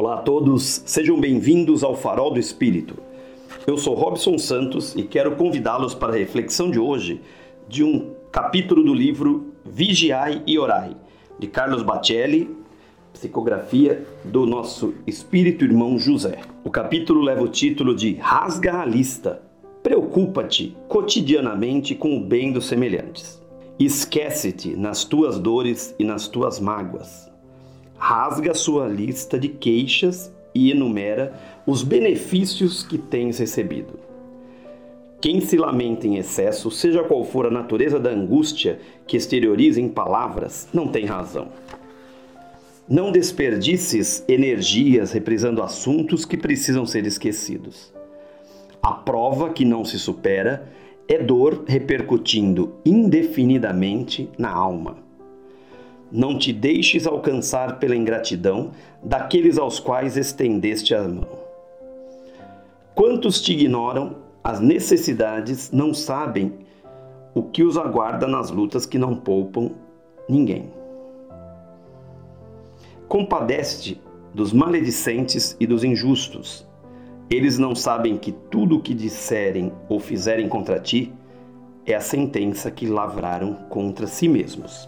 Olá a todos, sejam bem-vindos ao Farol do Espírito. Eu sou Robson Santos e quero convidá-los para a reflexão de hoje de um capítulo do livro Vigiai e Orai, de Carlos Bacelli, psicografia do nosso espírito irmão José. O capítulo leva o título de Rasga a Lista. Preocupa-te cotidianamente com o bem dos semelhantes. Esquece-te nas tuas dores e nas tuas mágoas rasga sua lista de queixas e enumera os benefícios que tens recebido. Quem se lamenta em excesso, seja qual for a natureza da angústia que exterioriza em palavras, não tem razão. Não desperdices energias reprisando assuntos que precisam ser esquecidos. A prova que não se supera é dor repercutindo indefinidamente na alma. Não te deixes alcançar pela ingratidão daqueles aos quais estendeste a mão. Quantos te ignoram as necessidades, não sabem o que os aguarda nas lutas que não poupam ninguém. Compadece dos maledicentes e dos injustos. Eles não sabem que tudo o que disserem ou fizerem contra ti é a sentença que lavraram contra si mesmos.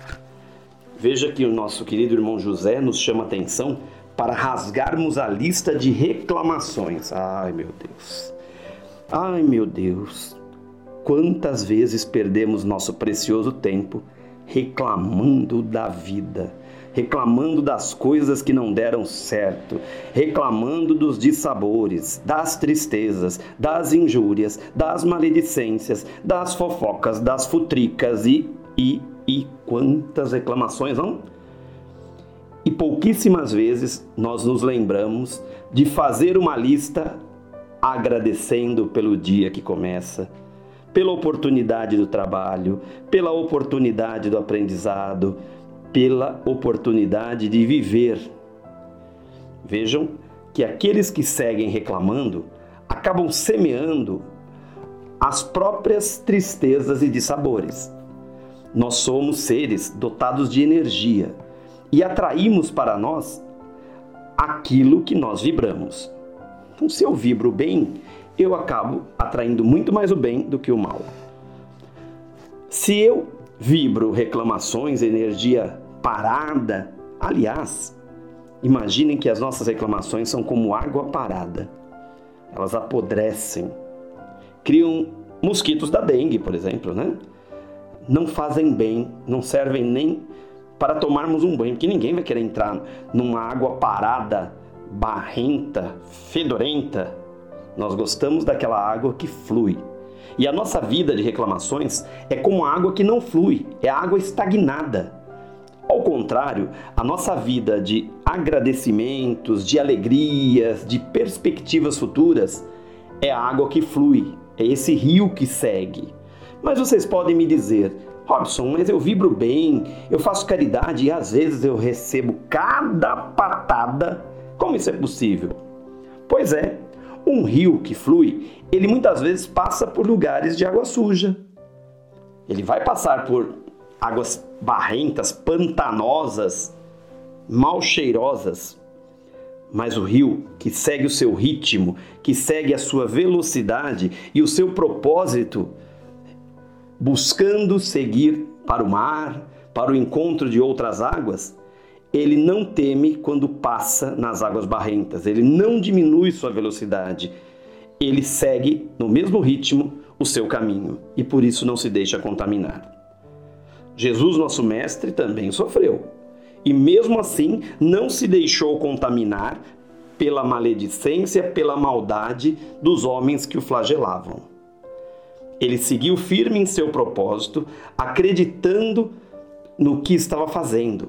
Veja que o nosso querido irmão José nos chama atenção para rasgarmos a lista de reclamações. Ai, meu Deus. Ai, meu Deus. Quantas vezes perdemos nosso precioso tempo reclamando da vida, reclamando das coisas que não deram certo, reclamando dos dissabores, das tristezas, das injúrias, das maledicências, das fofocas, das futricas e, e, e quantas reclamações, não? E pouquíssimas vezes nós nos lembramos de fazer uma lista agradecendo pelo dia que começa, pela oportunidade do trabalho, pela oportunidade do aprendizado, pela oportunidade de viver. Vejam que aqueles que seguem reclamando acabam semeando as próprias tristezas e dissabores. Nós somos seres dotados de energia e atraímos para nós aquilo que nós vibramos. Então, se eu vibro bem, eu acabo atraindo muito mais o bem do que o mal. Se eu vibro reclamações, energia parada, aliás, imaginem que as nossas reclamações são como água parada. Elas apodrecem, criam mosquitos da dengue, por exemplo, né? Não fazem bem, não servem nem para tomarmos um banho, porque ninguém vai querer entrar numa água parada, barrenta, fedorenta. Nós gostamos daquela água que flui. E a nossa vida de reclamações é como água que não flui, é água estagnada. Ao contrário, a nossa vida de agradecimentos, de alegrias, de perspectivas futuras é a água que flui, é esse rio que segue. Mas vocês podem me dizer, Robson, mas eu vibro bem, eu faço caridade e às vezes eu recebo cada patada. Como isso é possível? Pois é, um rio que flui, ele muitas vezes passa por lugares de água suja. Ele vai passar por águas barrentas, pantanosas, mal cheirosas. Mas o rio, que segue o seu ritmo, que segue a sua velocidade e o seu propósito, buscando seguir para o mar, para o encontro de outras águas, ele não teme quando passa nas águas barrentas, ele não diminui sua velocidade, ele segue no mesmo ritmo o seu caminho e por isso não se deixa contaminar. Jesus, nosso Mestre, também sofreu e mesmo assim não se deixou contaminar pela maledicência, pela maldade dos homens que o flagelavam. Ele seguiu firme em seu propósito, acreditando no que estava fazendo.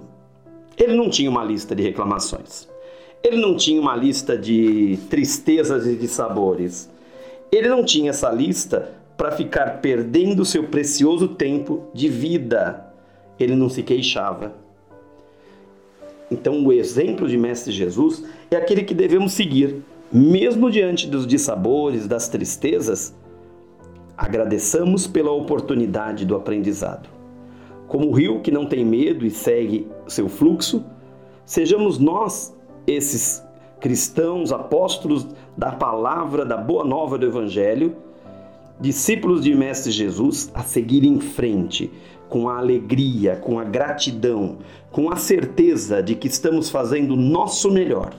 Ele não tinha uma lista de reclamações. Ele não tinha uma lista de tristezas e de sabores. Ele não tinha essa lista para ficar perdendo seu precioso tempo de vida. Ele não se queixava. Então, o exemplo de Mestre Jesus é aquele que devemos seguir, mesmo diante dos dissabores, das tristezas, Agradeçamos pela oportunidade do aprendizado. Como o rio que não tem medo e segue seu fluxo, sejamos nós esses cristãos, apóstolos da palavra, da boa nova do Evangelho, discípulos de Mestre Jesus, a seguir em frente, com a alegria, com a gratidão, com a certeza de que estamos fazendo o nosso melhor.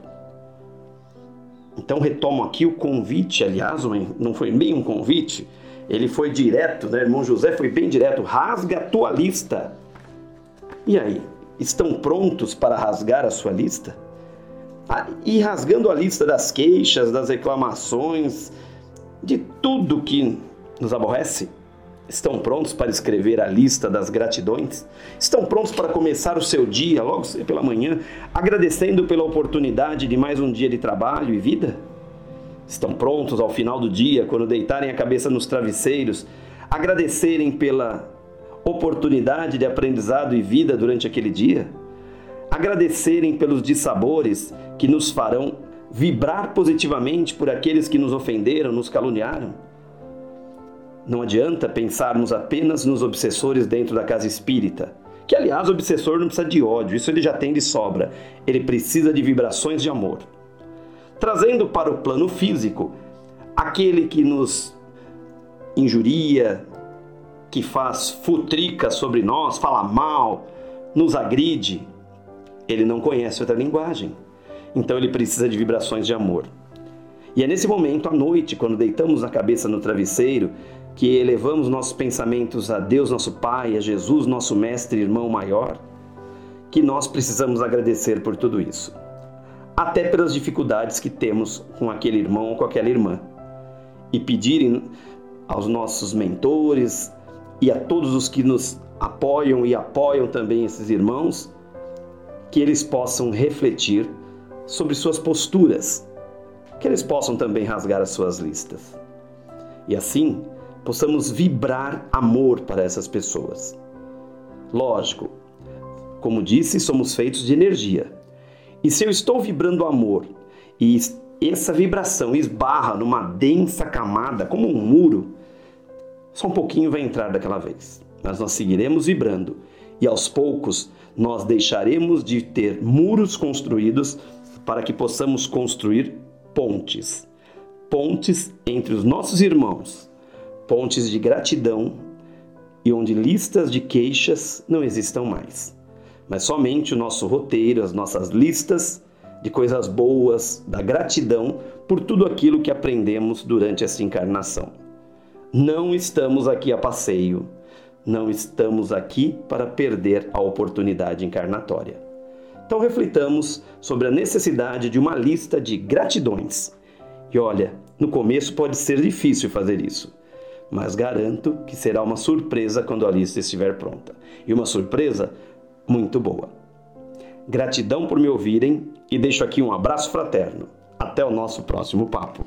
Então retomo aqui o convite, aliás, não foi bem um convite, ele foi direto, né? Irmão José foi bem direto, rasga a tua lista. E aí, estão prontos para rasgar a sua lista? Ah, e rasgando a lista das queixas, das reclamações, de tudo que nos aborrece? Estão prontos para escrever a lista das gratidões? Estão prontos para começar o seu dia, logo pela manhã, agradecendo pela oportunidade de mais um dia de trabalho e vida? Estão prontos ao final do dia, quando deitarem a cabeça nos travesseiros, agradecerem pela oportunidade de aprendizado e vida durante aquele dia? Agradecerem pelos dissabores que nos farão vibrar positivamente por aqueles que nos ofenderam, nos caluniaram? Não adianta pensarmos apenas nos obsessores dentro da casa espírita. Que, aliás, o obsessor não precisa de ódio, isso ele já tem de sobra. Ele precisa de vibrações de amor. Trazendo para o plano físico, aquele que nos injuria, que faz futrica sobre nós, fala mal, nos agride, ele não conhece outra linguagem. Então ele precisa de vibrações de amor. E é nesse momento, à noite, quando deitamos a cabeça no travesseiro, que elevamos nossos pensamentos a Deus, nosso Pai, a Jesus, nosso Mestre Irmão maior, que nós precisamos agradecer por tudo isso. Até pelas dificuldades que temos com aquele irmão ou com aquela irmã. E pedirem aos nossos mentores e a todos os que nos apoiam e apoiam também esses irmãos, que eles possam refletir sobre suas posturas, que eles possam também rasgar as suas listas. E assim, possamos vibrar amor para essas pessoas. Lógico, como disse, somos feitos de energia. E se eu estou vibrando amor e essa vibração esbarra numa densa camada, como um muro, só um pouquinho vai entrar daquela vez. Mas nós seguiremos vibrando e aos poucos nós deixaremos de ter muros construídos para que possamos construir pontes. Pontes entre os nossos irmãos, pontes de gratidão e onde listas de queixas não existam mais, mas somente o nosso roteiro, as nossas listas de coisas boas, da gratidão por tudo aquilo que aprendemos durante essa encarnação. Não estamos aqui a passeio, não estamos aqui para perder a oportunidade encarnatória. Então reflitamos sobre a necessidade de uma lista de gratidões. E olha, no começo pode ser difícil fazer isso, mas garanto que será uma surpresa quando a lista estiver pronta. E uma surpresa muito boa. Gratidão por me ouvirem e deixo aqui um abraço fraterno. Até o nosso próximo papo.